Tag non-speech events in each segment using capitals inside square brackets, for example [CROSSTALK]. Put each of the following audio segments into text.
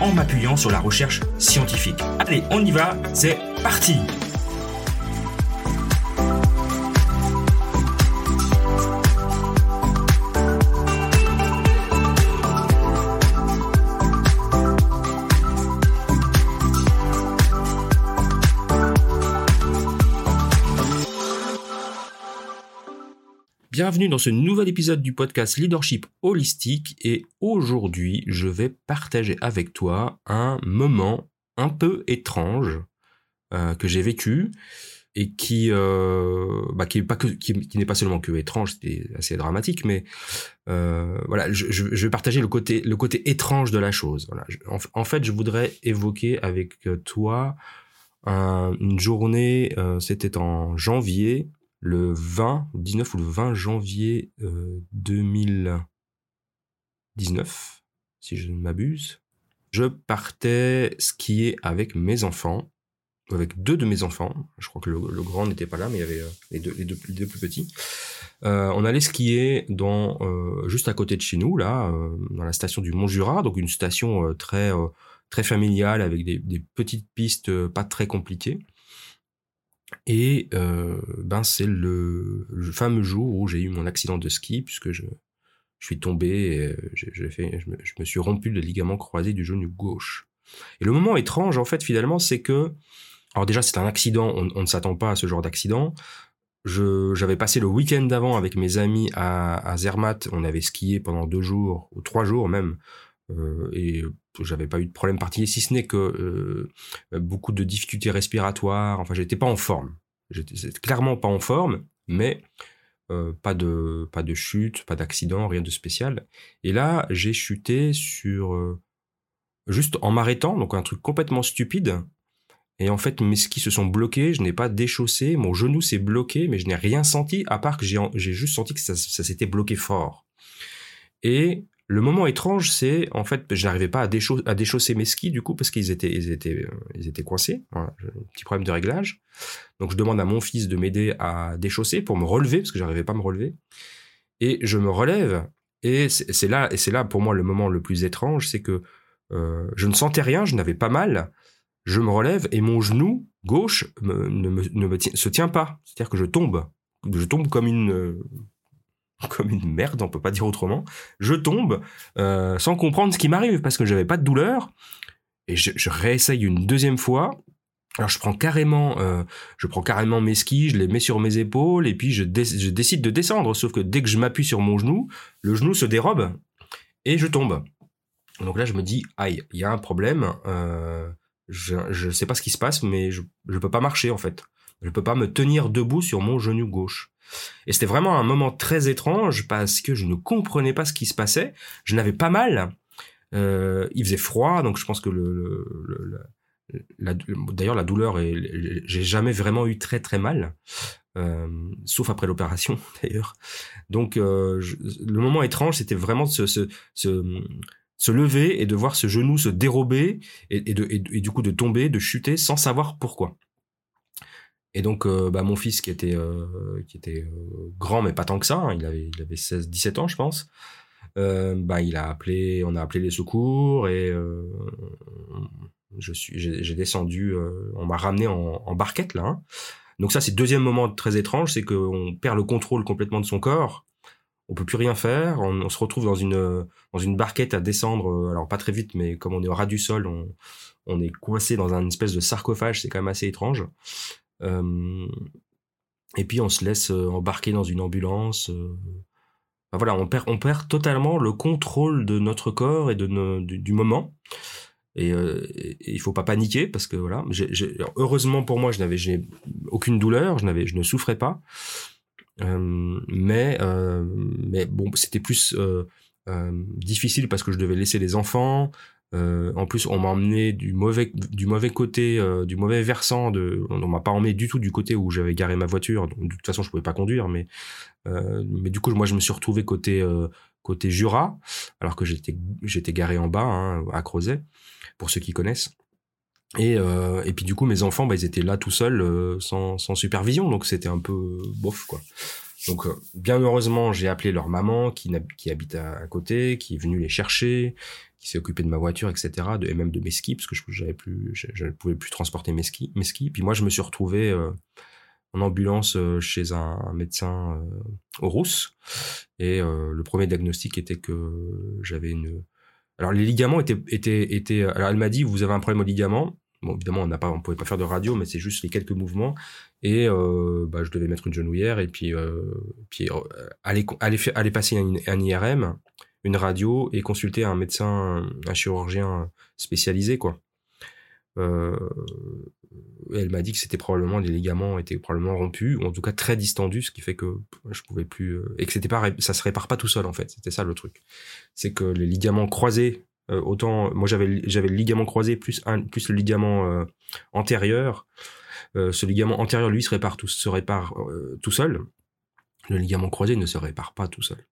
en m'appuyant sur la recherche scientifique. Allez, on y va, c'est parti Bienvenue dans ce nouvel épisode du podcast Leadership Holistique et aujourd'hui je vais partager avec toi un moment un peu étrange euh, que j'ai vécu et qui, euh, bah, qui, qui, n'est pas seulement que étrange, c'était assez dramatique, mais euh, voilà, je, vais partager le côté, le côté étrange de la chose. En, fait, je voudrais évoquer avec toi une journée, c'était en janvier le 20, 19 ou le 20 janvier 2019, euh, si je ne m'abuse, je partais skier avec mes enfants, avec deux de mes enfants. Je crois que le, grand n'était pas là, mais il y avait euh, les, deux, les, deux, plus petits. Euh, on allait skier dans juste à côté de chez nous, là, dans la station du Mont Jura, donc une station très très familiale avec des, petites pistes pas très compliquées. Et euh, ben c'est le, fameux jour où j'ai eu mon accident de ski puisque je, je suis tombé et euh, je me, suis rompu le ligament croisé du genou gauche. Et le moment étrange en fait finalement c'est que alors déjà c'est un accident, on, ne s'attend pas à ce genre d'accident. J'avais passé le week-end d'avant avec mes amis à Zermatt, on avait skié pendant deux jours ou trois jours même euh, et j'avais pas eu de problème particulier, si ce n'est que euh, beaucoup de difficultés respiratoires. Enfin, j'étais pas en forme. J'étais clairement pas en forme, mais euh, pas de pas de chute, pas d'accident, rien de spécial. Et là, j'ai chuté sur euh, juste en m'arrêtant, donc un truc complètement stupide. Et en fait, mes skis se sont bloqués, je n'ai pas déchaussé, mon genou s'est bloqué, mais je n'ai rien senti, à part que j'ai juste senti que ça s'était bloqué fort. Et le moment étrange, c'est en fait, je n'arrivais pas à, déchausser mes skis du coup parce qu'ils étaient, ils étaient, euh, ils étaient coincés. un petit problème de réglage. Donc je demande à mon fils de m'aider à déchausser pour me relever parce que j'arrivais pas à me relever. Et je me relève et c'est là, et c'est là pour moi le moment le plus étrange, c'est que euh, je ne sentais rien, je n'avais pas mal. Je me relève et mon genou gauche ne, me, me se tient pas. C'est-à-dire que je tombe. Je tombe comme une, [LAUGHS] comme une merde, on peut pas dire autrement. Je tombe euh, sans comprendre ce qui m'arrive parce que j'avais pas de douleur et je, je, réessaye une deuxième fois. Alors je prends carrément, euh, je mes skis, je les mets sur mes épaules et puis je, je décide de descendre. Sauf que dès que je m'appuie sur mon genou, le genou se dérobe et je tombe. Donc là je me dis aïe, il y a un problème. Euh, je je sais pas ce qui se passe, mais je je peux pas marcher en fait. Je peux pas me tenir debout sur mon genou gauche. Et c'était vraiment un moment très étrange parce que je ne comprenais pas ce qui se passait. Je n'avais pas mal. Euh, il faisait froid, donc je pense que le, d'ailleurs la douleur est, j'ai jamais vraiment eu très très mal, euh, sauf après l'opération [LAUGHS] d'ailleurs. Donc euh, le moment étrange, c'était vraiment de se, lever et de voir ce genou se dérober et, et du coup de tomber, de chuter sans savoir pourquoi. Et donc, euh, bah, mon fils qui était, euh, qui était euh, grand, mais pas tant que ça, hein, il avait, il avait 16, 17 ans, je pense. bah, il a appelé, on a appelé les secours et je j'ai descendu, on m'a ramené en, barquette là. Hein. Donc ça, c'est le deuxième moment très étrange, c'est qu'on perd le contrôle complètement de son corps. On peut plus rien faire. On, on, se retrouve dans une dans une barquette à descendre. Alors pas très vite, mais comme on est au ras du sol, on, on est coincé dans un espèce de sarcophage. C'est quand même assez étrange. Et puis on se laisse embarquer dans une ambulance. Voilà, on perd, on perd totalement le contrôle de notre corps et de du, moment. Et, il faut pas paniquer parce que voilà, heureusement pour moi, je n'avais aucune douleur, je je ne souffrais pas. mais mais bon, c'était plus difficile parce que je devais laisser les enfants. En plus, on m'a emmené du mauvais, du mauvais côté, du mauvais versant. De, on m'a pas emmené du tout du côté où j'avais garé ma voiture. De toute façon, je pouvais pas conduire, mais, mais du coup, moi, je me suis retrouvé côté, côté Jura, alors que j'étais, j'étais garé en bas, hein, à Crozet, pour ceux qui connaissent. Et, euh, et puis du coup, mes enfants, bah, ils étaient là tout seuls, euh, sans, sans supervision, donc c'était un peu bof, quoi. Donc, euh, bien heureusement, j'ai appelé leur maman qui, qui habite à, côté, qui est venue les chercher, qui s'est occupée de ma voiture, etc., et même de mes skis, parce que je j'avais plus, je, ne pouvais plus transporter mes skis, mes skis. Puis moi, je me suis retrouvé en ambulance chez un, médecin au Rousse, et le premier diagnostic était que j'avais une alors les ligaments étaient étaient étaient. Alors elle m'a dit vous avez un problème au ligament. Bon évidemment on n'a pas on pouvait pas faire de radio mais c'est juste les quelques mouvements et euh, bah, je devais mettre une genouillère et puis euh, puis euh, aller aller aller passer un, IRM, une radio et consulter un médecin un chirurgien spécialisé quoi. Euh, elle m'a dit que c'était probablement les ligaments étaient probablement rompus ou en tout cas très distendus, ce qui fait que je pouvais plus euh, et que c'était pas ça se répare pas tout seul en fait. C'était ça le truc. C'est que les ligaments croisés euh, autant moi j'avais j'avais le ligament croisé plus un plus le ligament antérieur. ce ligament antérieur lui se répare tout se répare tout seul. Le ligament croisé ne se répare pas tout seul.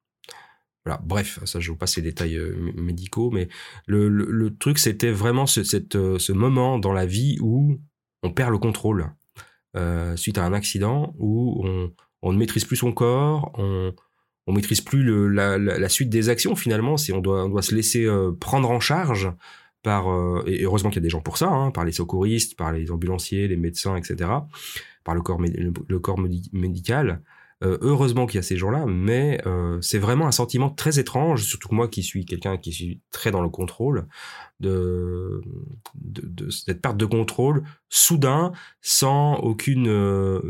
Bref, ça je vous passe les détails médicaux, mais le, truc c'était vraiment ce, cette, ce moment dans la vie où on perd le contrôle euh, suite à un accident où on, ne maîtrise plus son corps, on, on maîtrise plus la, suite des actions finalement. Si on doit, se laisser euh, prendre en charge par euh, et heureusement qu'il y a des gens pour ça, hein, par les secouristes, par les ambulanciers, les médecins, etc., par le corps médical. Euh, heureusement qu'il y a ces gens-là, mais euh, c'est vraiment un sentiment très étrange, surtout que moi qui suis quelqu'un qui suis très dans le contrôle, de, cette perte de contrôle soudain, sans aucune euh,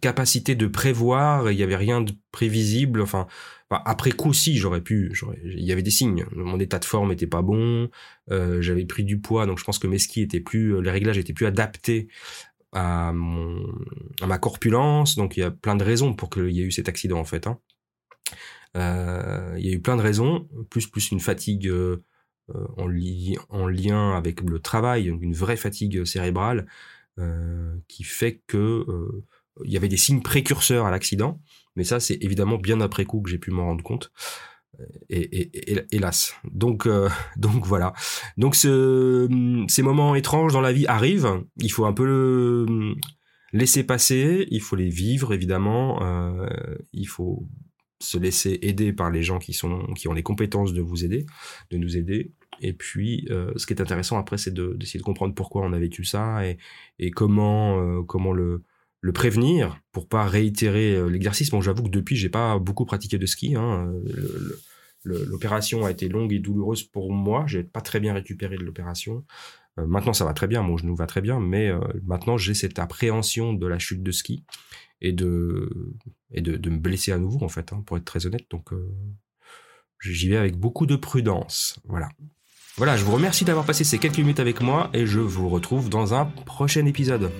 capacité de prévoir, il n'y avait rien de prévisible, enfin, après coup, si, j'aurais pu, il y avait des signes. Mon état de forme était pas bon, j'avais pris du poids, donc je pense que mes skis étaient plus, les réglages étaient plus adaptés à, ma corpulence. Donc il y a plein de raisons pour qu'il y ait eu cet accident en fait. Hein. Euh, il y a eu plein de raisons, plus plus une fatigue euh, en, li en, lien avec le travail, une vraie fatigue cérébrale euh, qui fait que euh, il y avait des signes précurseurs à l'accident. Mais ça, c'est évidemment bien après coup que j'ai pu m'en rendre compte et, hélas. Donc, euh, [LAUGHS] donc voilà. Donc ce, ces moments étranges dans la vie arrivent. Il faut un peu le laisser passer. Il faut les vivre évidemment. Euh, il faut se laisser aider par les gens qui sont qui ont les compétences de vous aider, de nous aider. Et puis, euh, ce qui est intéressant après, c'est d'essayer de, comprendre pourquoi on a vécu ça et, et comment comment le le prévenir pour pas réitérer euh, l'exercice. Bon, j'avoue que depuis, j'ai pas beaucoup pratiqué de ski. Hein. L'opération a été longue et douloureuse pour moi. J'ai pas très bien récupéré de l'opération. Euh, maintenant, ça va très bien. Mon genou va très bien, mais euh, maintenant, j'ai cette appréhension de la chute de ski et de et de, me blesser à nouveau, en fait, hein, pour être très honnête. Donc, j'y vais avec beaucoup de prudence. Voilà. Voilà, je vous remercie d'avoir passé ces quelques minutes avec moi et je vous retrouve dans un prochain épisode.